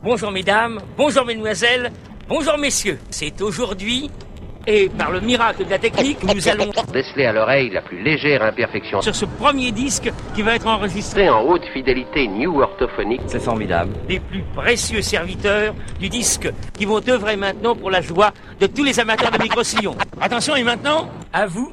Bonjour mesdames, bonjour mesdemoiselles, bonjour messieurs. C'est aujourd'hui, et par le miracle de la technique, nous allons déceler à l'oreille la plus légère imperfection sur ce premier disque qui va être enregistré en haute fidélité new orthophonique. C'est formidable. Les plus précieux serviteurs du disque qui vont œuvrer maintenant pour la joie de tous les amateurs de micro-sillon. Attention et maintenant, à vous.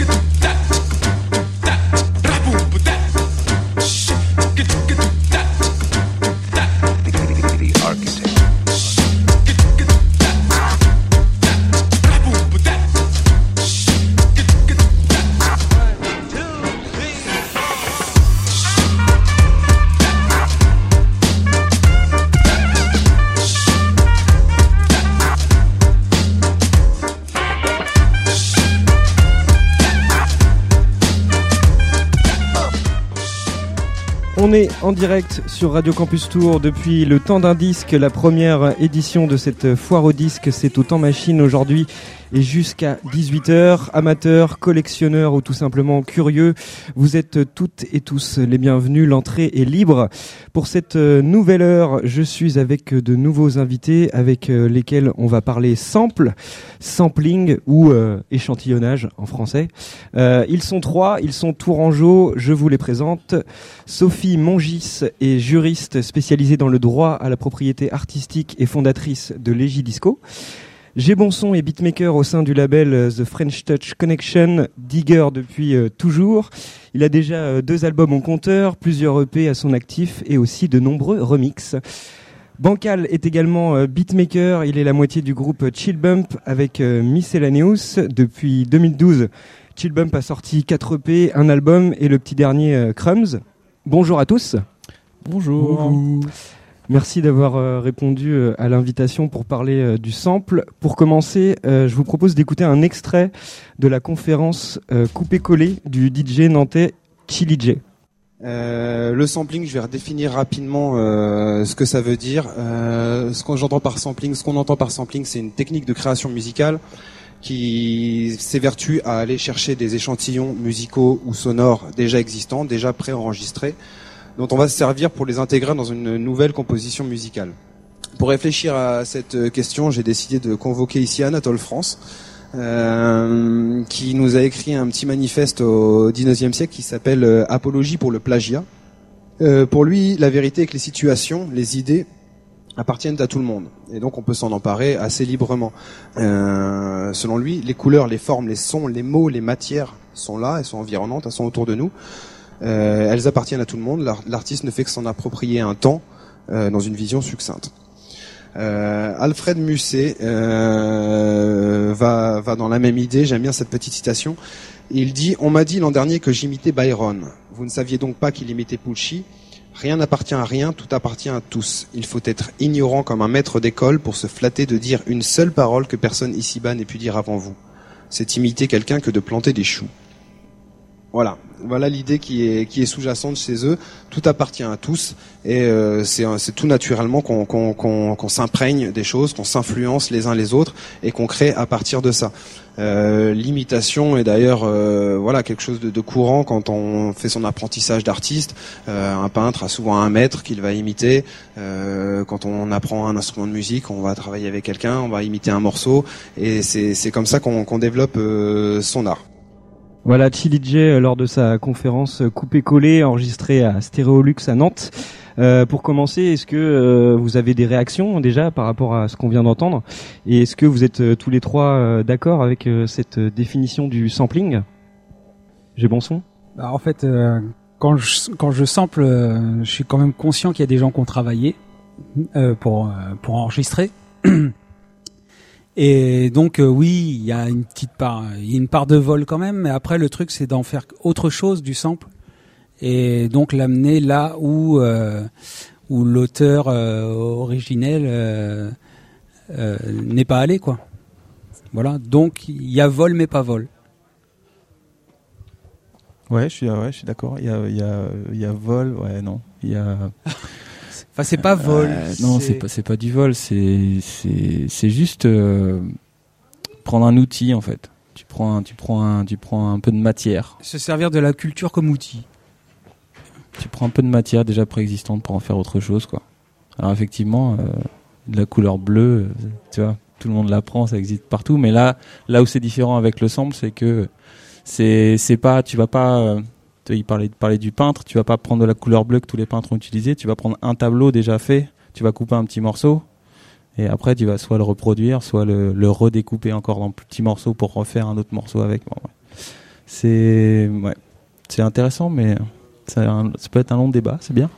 On est en direct sur Radio Campus Tour depuis le temps d'un disque. La première édition de cette foire au disque, c'est au temps machine aujourd'hui et jusqu'à 18h. Amateurs, collectionneurs ou tout simplement curieux, vous êtes toutes et tous les bienvenus. L'entrée est libre. Pour cette nouvelle heure, je suis avec de nouveaux invités avec lesquels on va parler sample, sampling ou euh, échantillonnage en français. Euh, ils sont trois, ils sont tourangeaux. Je vous les présente. Sophie Mongis est juriste spécialisée dans le droit à la propriété artistique et fondatrice de Legidisco. J'ai bon son et beatmaker au sein du label The French Touch Connection, digger depuis euh, toujours. Il a déjà euh, deux albums en compteur, plusieurs EP à son actif et aussi de nombreux remixes. Bancal est également euh, beatmaker, il est la moitié du groupe Chill Bump avec Miscellaneous. Depuis 2012, Chill Bump a sorti 4 EP, un album et le petit dernier Crumbs. Bonjour à tous. Bonjour. Bonjour. Merci d'avoir euh, répondu euh, à l'invitation pour parler euh, du sample. Pour commencer, je vous propose d'écouter un extrait de la conférence coupé-collé du DJ nantais Chili J. Euh, le sampling, je vais redéfinir rapidement euh, ce que ça veut dire. Euh, ce qu'on j'entends par sampling, ce qu'on entend par sampling, c'est une technique de création musicale qui s'évertue à aller chercher des échantillons musicaux ou sonores déjà existants, déjà préenregistrés, dont on va se servir pour les intégrer dans une nouvelle composition musicale. Pour réfléchir à cette question, j'ai décidé de convoquer ici Anatole France, euh, qui nous a écrit un petit manifeste au XIXe siècle qui s'appelle euh, Apologie pour le plagiat. Euh, pour lui, la vérité est que les situations, les idées appartiennent à tout le monde, et donc on peut s'en emparer assez librement. Euh, selon lui, les couleurs, les formes, les sons, les mots, les matières sont là, elles sont environnantes, elles sont autour de nous. Euh, elles appartiennent à tout le monde. L'artiste ne fait que s'en approprier un temps euh, dans une vision succincte. Alfred Musset va, va dans la même idée. J'aime bien cette petite citation. Il dit On m'a dit l'an dernier que j'imitais Byron. Vous ne saviez donc pas qu'il imitait Pulci Rien n'appartient à rien, tout appartient à tous. Il faut être ignorant comme un maître d'école pour se flatter de dire une seule parole que personne ici-bas n'ait pu dire avant vous. C'est imiter quelqu'un que de planter des choux. Voilà, voilà l'idée qui est qui est sous-jacente chez eux. Tout appartient à tous et euh, c'est tout naturellement qu'on qu'on qu'on s'imprègne des choses, qu'on s'influence les uns les autres et qu'on crée à partir de ça. Euh, L'imitation est d'ailleurs euh, voilà quelque chose de, courant quand on fait son apprentissage d'artiste. Un peintre a souvent un maître qu'il va imiter. Quand on apprend un instrument de musique, on va travailler avec quelqu'un, on va imiter un morceau et c'est comme ça qu'on développe son art. Voilà, Chili J lors de sa conférence coupé-collé enregistrée à Stéréolux à Nantes. Euh, pour commencer, est-ce que euh, vous avez des réactions déjà par rapport à ce qu'on vient d'entendre? Et est-ce que vous êtes euh, tous les trois d'accord avec cette définition du sampling? J'ai bon son? Bah, En fait, quand, je, quand je sample, je suis quand même conscient qu'il y a des gens qui ont travaillé pour, pour enregistrer. Et donc euh, oui, il y a une petite part, il y a une part de vol quand même, mais après le truc c'est d'en faire autre chose du sample et donc l'amener là où euh, où l'auteur euh, originel n'est pas allé quoi. Voilà, donc il y a vol mais pas vol. Ouais, je suis ouais, je suis d'accord. Il y a il y a il y a vol, ouais non, il y a Enfin, c'est pas vol. Euh, non, c'est pas c'est pas du vol, c'est c'est c'est juste euh, prendre un outil en fait. Tu prends un, tu prends un, tu prends un peu de matière. Se servir de la culture comme outil. Tu prends un peu de matière déjà préexistante pour en faire autre chose quoi. Alors effectivement, euh, de la couleur bleue, tu vois, tout le monde la prend, ça existe partout. Mais là, là où c'est différent avec le sample, c'est que c'est c'est pas, tu vas pas il parlait, du peintre, tu vas pas prendre de la couleur bleue que tous les peintres ont utilisé, tu vas prendre un tableau déjà fait, tu vas couper un petit morceau, et après tu vas soit le reproduire, soit le, redécouper encore dans petits morceaux pour refaire un autre morceau avec. Bon. C'est ouais, intéressant, mais ça peut être un long débat, c'est bien.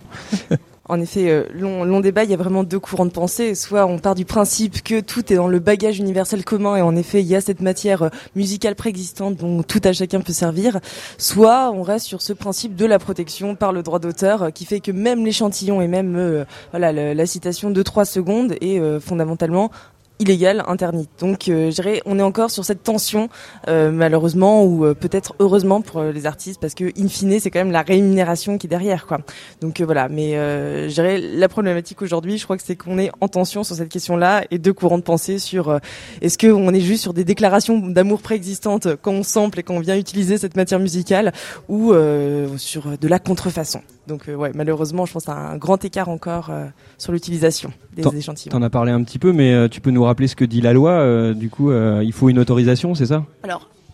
En effet, euh, long, débat, il y a vraiment deux courants de pensée. Soit on part du principe que tout est dans le bagage universel commun et en effet, il y a cette matière euh, musicale préexistante dont tout à chacun peut servir. Soit on reste sur ce principe de la protection par le droit d'auteur euh, qui fait que même l'échantillon et même la citation de trois secondes est fondamentalement illégale, interdite. Donc euh, je dirais on est encore sur cette tension euh, malheureusement ou euh, peut-être heureusement pour euh, les artistes parce que in fine c'est quand même la rémunération qui est derrière quoi. Donc euh, voilà, mais euh, je dirais la problématique aujourd'hui, je crois que c'est qu'on est en tension sur cette question-là et deux courants de pensée sur euh, est-ce que on est juste sur des déclarations d'amour préexistantes quand on sample et quand on vient utiliser cette matière musicale ou euh, sur de la contrefaçon. Donc euh, ouais, malheureusement, je pense à un grand écart encore euh, sur l'utilisation des échantillons. T'en as parlé un petit peu, mais euh, tu peux nous rappeler ce que dit la loi. euh, du coup, euh, il faut une autorisation, c'est ça?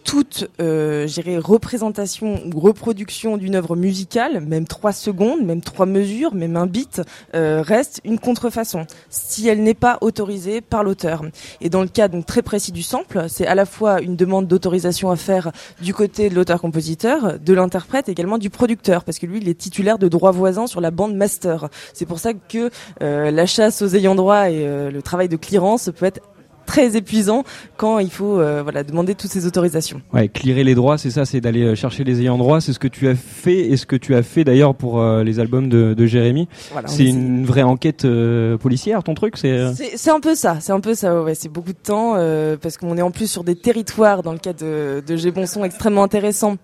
Toute, euh, représentation ou reproduction d'une œuvre musicale, même trois secondes, même trois mesures, même un beat, euh, reste une contrefaçon si elle n'est pas autorisée par l'auteur. Et dans le cas donc très précis du sample, c'est à la fois une demande d'autorisation à faire du côté de l'auteur-compositeur, de l'interprète, également du producteur, parce que lui, il est titulaire de droits voisins sur la bande master. C'est pour ça que euh, la chasse aux ayants droit et euh, le travail de clearance peut être très épuisant quand il faut euh, voilà demander toutes ces autorisations. Ouais, clearer les droits, c'est ça, c'est d'aller euh, chercher les ayants droit. C'est ce que tu as fait et ce que tu as fait d'ailleurs pour euh, les albums de, de Jérémy. Voilà, c'est une vraie enquête euh, policière, ton truc. C'est C'est un peu ça, c'est un peu ça, ouais, c'est beaucoup de temps parce qu'on est en plus sur des territoires dans le cas de, de G. Bonson extrêmement intéressants.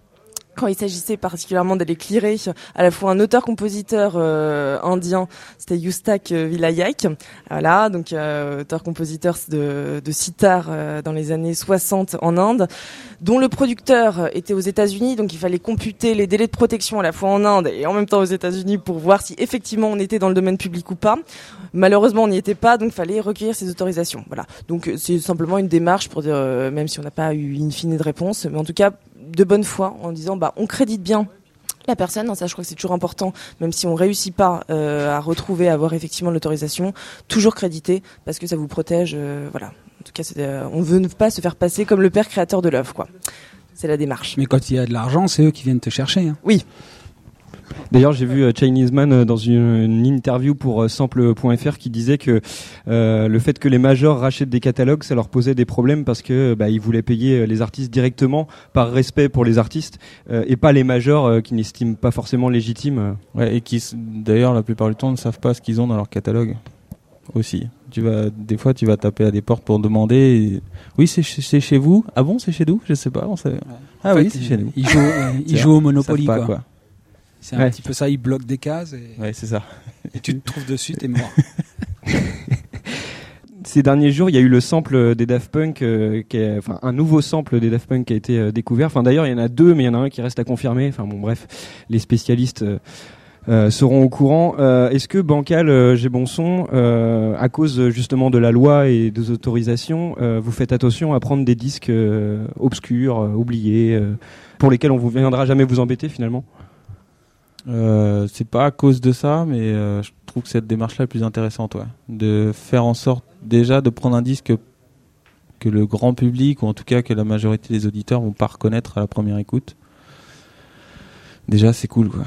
Quand il s'agissait particulièrement d'aller clearer à la fois un auteur-compositeur euh, indien, c'était Yustak euh, Vilayak, voilà, donc euh, auteur-compositeur de, de sitar euh, dans les années 60 en Inde, dont le producteur était aux États-Unis, donc il fallait computer les délais de protection à la fois en Inde et en même temps aux États-Unis pour voir si effectivement on était dans le domaine public ou pas. Malheureusement, on n'y était pas, donc fallait recueillir ces autorisations. Voilà. Donc c'est simplement une démarche pour dire, euh, même si on n'a pas eu in fine de réponse, mais en tout cas de bonne foi en disant bah on crédite bien la personne, ça je crois que c'est toujours important, même si on réussit pas euh, à retrouver, à avoir effectivement l'autorisation, toujours créditer parce que ça vous protège. euh, voilà. En tout cas, euh, on veut ne pas se faire passer comme le père créateur de l'œuvre, quoi. C'est la démarche. Mais quand il y a de l'argent, c'est eux qui viennent te chercher. hein. Oui. D'ailleurs, j'ai vu euh, Chinese Man euh, dans une, une interview pour euh, Sample.fr qui disait que euh, le fait que les majors rachètent des catalogues, ça leur posait des problèmes parce que bah, ils voulaient payer les artistes directement par respect pour les artistes euh, et pas les majors euh, qui n'estiment pas forcément légitimes. Ouais, et qui, d'ailleurs, la plupart du temps, ne savent pas ce qu'ils ont dans leur catalogue. Aussi. Tu vas, des fois, tu vas taper à des portes pour demander. et- Oui, c'est chez, c'est chez vous? Ah bon, c'est chez nous? Je sais pas. On sait... Ah En oui, c'est chez nous. Ils jouent, ils C'est jouent au Monopoly, quoi. C'est un Ouais. petit peu ça, ils bloquent des cases et, Ouais, c'est ça. et tu te trouves dessus, t'es mort. Ces derniers jours, il y a eu le sample des Daft Punk, euh, qui est, enfin un nouveau sample des Daft Punk qui a été euh, découvert. Enfin d'ailleurs, il y en a deux, mais il y en a un qui reste à confirmer. Enfin bon, bref, les spécialistes euh, seront au courant. Euh, Est-ce que Bancal, euh, j'ai bon son, à cause justement de la loi et des autorisations, vous faites attention à prendre des disques obscurs, oubliés, pour lesquels on vous viendra jamais vous embêter finalement? Euh, c'est pas à cause de ça, mais euh, je trouve que cette démarche-là est plus intéressante. De faire en sorte déjà de prendre un disque que le grand public, ou en tout cas que la majorité des auditeurs vont pas reconnaître à la première écoute. Déjà, c'est cool, quoi.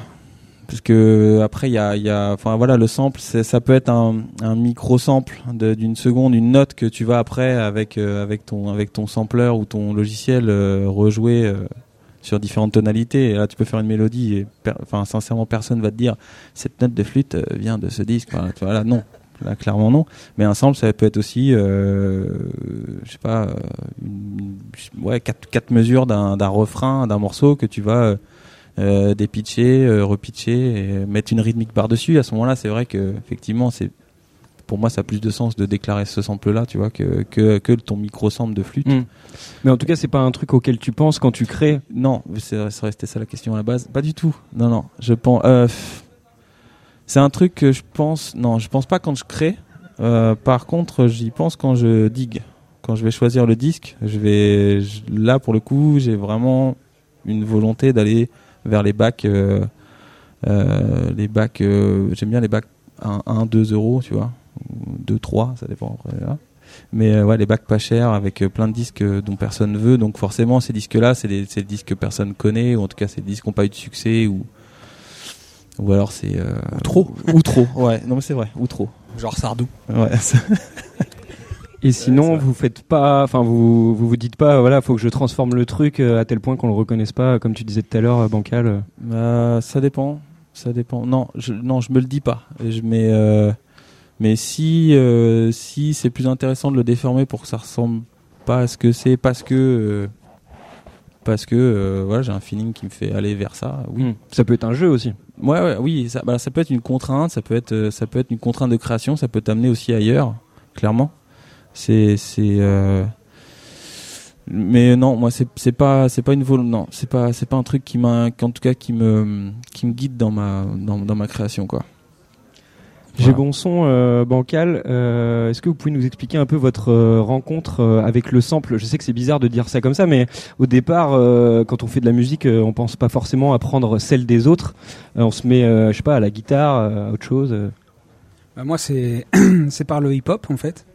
Parce que après, il y a, enfin voilà, le sample, ça peut être un, un micro sample d'une seconde, une note que tu vas après avec euh, avec ton avec ton sampler ou ton logiciel euh, rejouer sur différentes tonalités. Et là, tu peux faire une mélodie et, sincèrement, personne va te dire cette note de flûte euh, vient de ce disque. Voilà, non. Là, clairement, non. Mais un sample, ça peut être aussi, euh, je sais pas, euh, une- ouais, quatre, mesures d'un refrain, d'un morceau que tu vas euh, dépitcher, repitcher et mettre une rythmique par-dessus. À ce moment-là, c'est vrai que effectivement, c'est pour moi, ça a plus de sens de déclarer ce sample-là, tu vois, que, que, que ton micro-sample de flûte. Hmm. Mais en tout cas, c'est pas un truc auquel tu penses quand tu crées. Non, c'est resté ça la question à la base. Pas du tout. Non, non. Je pense. euh, c'est un truc que je pense. Non, je pense pas quand je crée. Euh, par contre, j'y pense quand je digue. Quand je vais choisir le disque, je vais. je- là, pour le coup, j'ai vraiment une volonté d'aller vers les bacs. euh, euh, les bacs. J'aime bien les bacs 1, 1, 2 euros, tu vois. 2, 3, ça dépend après. là. Mais euh, ouais, les bacs pas chers avec euh, plein de disques euh, dont personne veut. Donc forcément, ces disques-là, c'est des, c'est des disques que personne connaît, ou en tout cas, c'est des disques qui n'ont pas eu de succès, ou ou alors c'est euh, Ou trop. ou trop. Ouais, non mais c'est vrai, ou trop. Genre Sardou. Ouais. Et sinon, vous faites pas, enfin, vous, vous vous dites pas, voilà, faut que je transforme le truc à tel point qu'on le reconnaisse pas, comme tu disais tout à l'heure, bancal. euh. Euh, ça dépend, ça dépend. Non, je, non, je me le dis pas. Je euh, mais si euh, si c'est plus intéressant de le déformer pour que ça ressemble pas à ce que c'est, parce que euh, parce que euh, voilà, j'ai un feeling qui me fait aller vers ça. Oui. Hmm. Ça peut être un jeu aussi. Ouais, ouais, oui, ça, bah, ça peut être une contrainte, ça peut être, euh, ça peut être une contrainte de création, ça peut t'amener aussi ailleurs, clairement. C'est, c'est, euh, mais non, moi c'est, c'est pas, c'est pas une vol, non, c'est pas, c'est pas un truc qui m'a, en tout cas qui me, qui me guide dans ma, dans, dans ma création, quoi. J'ai Voilà. bon son, euh, bancal. euh, Est-ce que vous pouvez nous expliquer un peu votre euh, rencontre euh, avec le sample? Je sais que c'est bizarre de dire ça comme ça, mais au départ, euh, quand on fait de la musique, euh, on pense pas forcément à prendre celle des autres. Euh, on se met, euh, je sais pas, à la guitare, euh, à autre chose. Bah, moi, c'est c'est par le hip-hop en fait.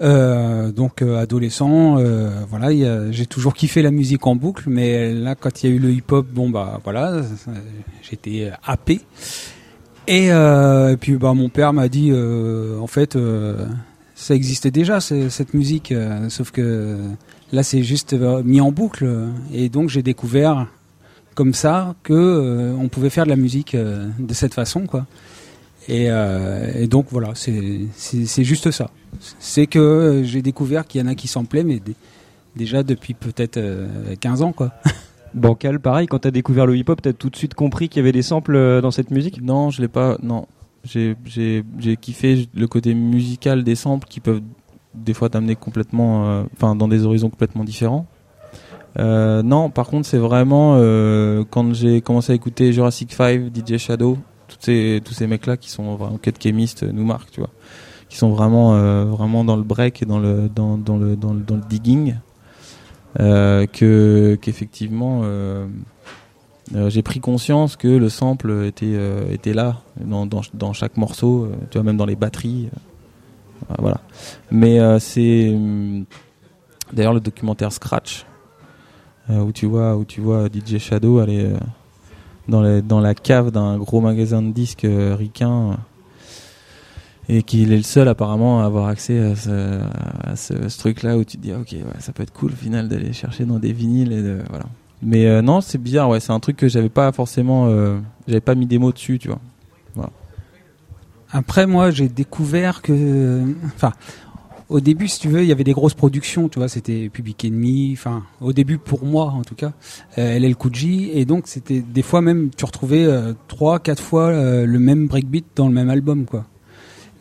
Euh, donc euh, adolescent, euh, voilà, il y a- j'ai toujours kiffé la musique en boucle, mais là, quand il y a eu le hip-hop, bon bah voilà, j'étais happé. Et, euh, et puis bah mon père m'a dit, euh, en fait, euh, ça existait déjà cette musique, euh, sauf que là c'est juste euh, mis en boucle, et donc j'ai découvert comme ça que euh, on pouvait faire de la musique de cette façon, quoi. Et, et donc voilà, c'est juste ça. C'est que j'ai découvert qu'il y en a qui s'en plaît, mais dé- déjà depuis peut-être euh, 15 ans, quoi. Bancal, pareil. Quand t'as découvert le hip-hop, t'as tout de suite compris qu'il y avait des samples euh, dans cette musique? Non, je l'ai pas. Non, j'ai kiffé le côté musical des samples qui peuvent des fois t'amener complètement, euh, enfin dans des horizons complètement différents. Euh, non, par contre, c'est vraiment quand j'ai commencé à écouter Jurassic 5, DJ Shadow, tous ces tous ces mecs là qui sont vraiment Cut Chemist, nous marquent, tu vois, qui sont vraiment vraiment dans le break et dans le dans dans le, dans le digging. Euh, que qu'effectivement euh, euh, j'ai pris conscience que le sample était était là dans, dans, chaque morceau tu vois même dans les batteries voilà. Mais c'est hum, d'ailleurs le documentaire Scratch où tu vois où tu vois DJ Shadow aller dans dans la cave d'un gros magasin de disques ricain et qu'il est le seul apparemment à avoir accès à ce, truc-là où tu te dis ok ça peut être cool au final d'aller chercher dans des vinyles et voilà. Mais euh, non c'est bizarre ouais c'est un truc que j'avais pas forcément euh, j'avais pas mis des mots dessus tu vois. Après, moi, j'ai découvert que, enfin, au début, si tu veux, il y avait des grosses productions, tu vois, c'était Public Enemy, enfin, au début pour moi en tout cas, euh, LL Cool et donc c'était des fois même, tu retrouvais euh, trois, quatre fois euh, le même breakbeat dans le même album, quoi.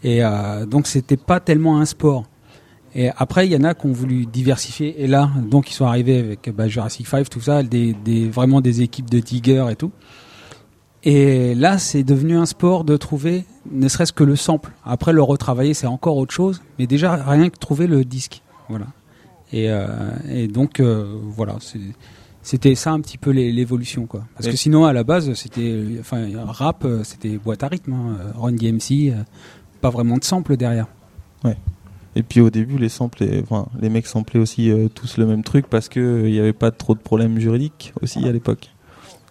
Et euh, donc c'était pas tellement un sport. Et après, il y en a qui ont voulu diversifier, et là, donc ils sont arrivés avec bah, Jurassic 5, tout ça, des, des, vraiment des équipes de diggers et tout. Et là, c'est devenu un sport de trouver, ne serait-ce que le sample. Après, le retravailler, c'est encore autre chose. Mais déjà, rien que trouver le disque. Voilà. Et, euh, et donc, euh, voilà, c'était ça un petit peu l'é- l'évolution, quoi. Parce Et- que sinon, à la base, c'était, enfin, rap, euh, c'était boîte à rythme, hein. Run DMC, vraiment de sample derrière. Et puis au début les samples les, mecs samplaient aussi euh, tous le même truc parce que euh, il y avait pas trop de problèmes juridiques aussi à l'époque.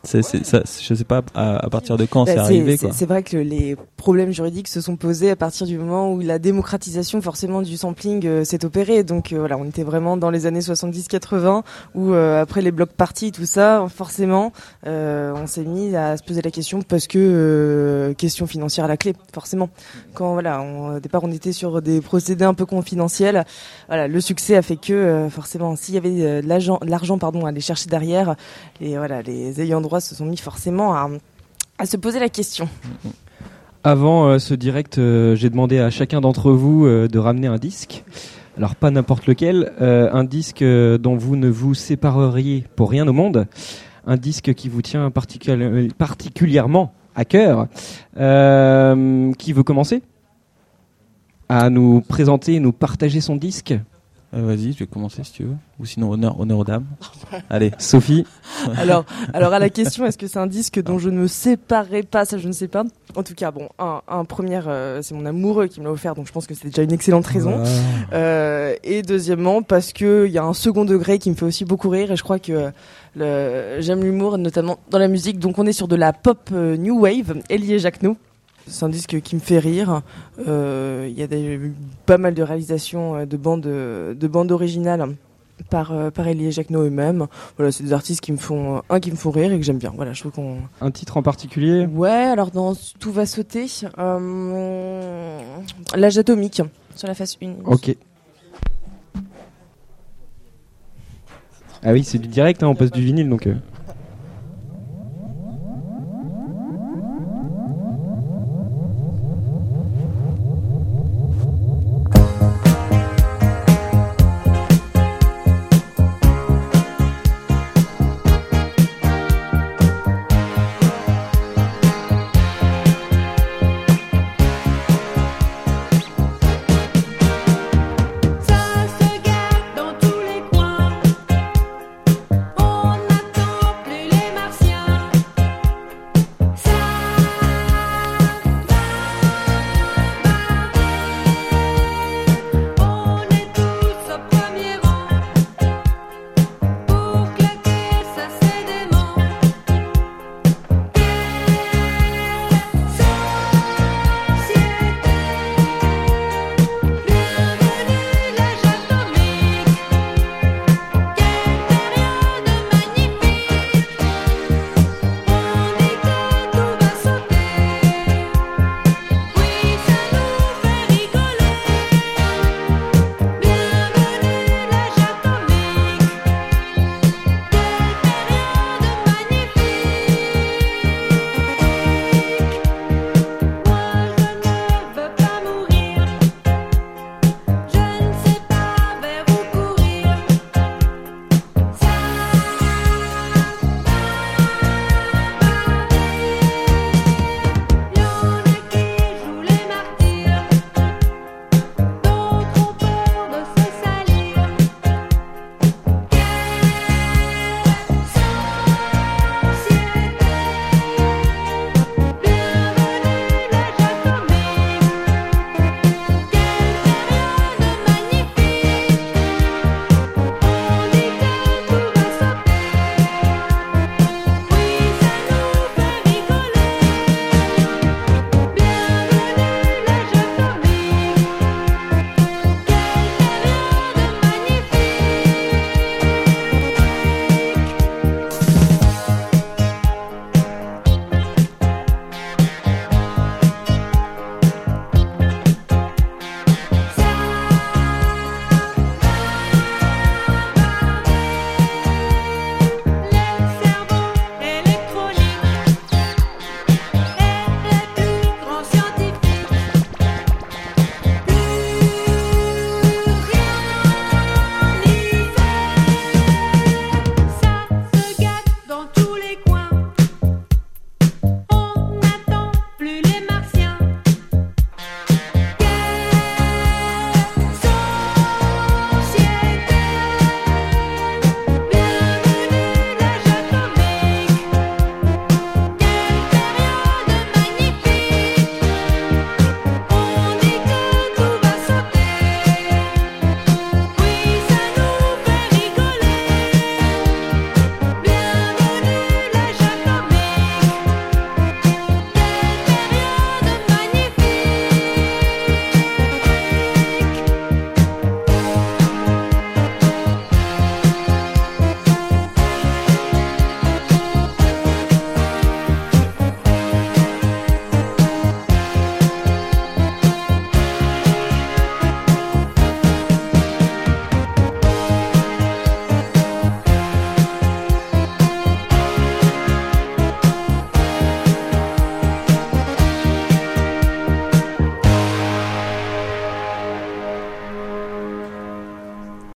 C'est, c'est, ça, je sais pas à, à partir de quand Bah, c'est arrivé c'est- vrai que les problèmes juridiques se sont posés à partir du moment où la démocratisation forcément du sampling euh, s'est opérée. Donc euh, voilà, on était vraiment dans les années 70-80 où euh, après les blocs parties, tout ça, forcément, on s'est mis à se poser la question parce que question financière à la clé, forcément. Quand voilà, on- au départ on était sur des procédés un peu confidentiels. Voilà, le succès a fait que forcément, s'il y avait de l'argent, l'argent pardon, à aller chercher derrière, et voilà, les ayants droit se sont mis forcément à, se poser la question. Avant euh, ce direct, euh, j'ai demandé à chacun d'entre vous euh, de ramener un disque. Alors pas n'importe lequel, un disque dont vous ne vous sépareriez pour rien au monde, un disque qui vous tient particuli- particulièrement à cœur. Qui veut commencer? À nous présenter, nous partager son disque? Vas-y, je vais commencer si tu veux. Ou sinon, honneur, honneur aux dames. Allez. Sophie Alors, alors à la question, est-ce que c'est un disque dont je ne me séparerai pas? Ça, je ne sais pas. En tout cas, bon, un, un premier, euh, c'est mon amoureux qui me l'a offert, donc je pense que c'est déjà une excellente raison. Euh, et deuxièmement, parce que il y a un second degré qui me fait aussi beaucoup rire, et je crois que j'aime l'humour, notamment dans la musique. Donc on est sur de la pop euh, new wave, Elie Jacquenot. C'est un disque qui me fait rire. Euh, Il y a des, pas mal de réalisations euh, de bandes, de bandes originales par euh, par Elie Jacquenot eux-mêmes. Voilà, c'est des artistes qui me font un qui me font rire et que j'aime bien. Voilà, je trouve qu'on Un titre en particulier? Ouais, alors dans Tout va sauter, euh, l'âge atomique sur la face 1. Ok. Ah oui, c'est du direct, hein, on passe du vinyle donc. euh.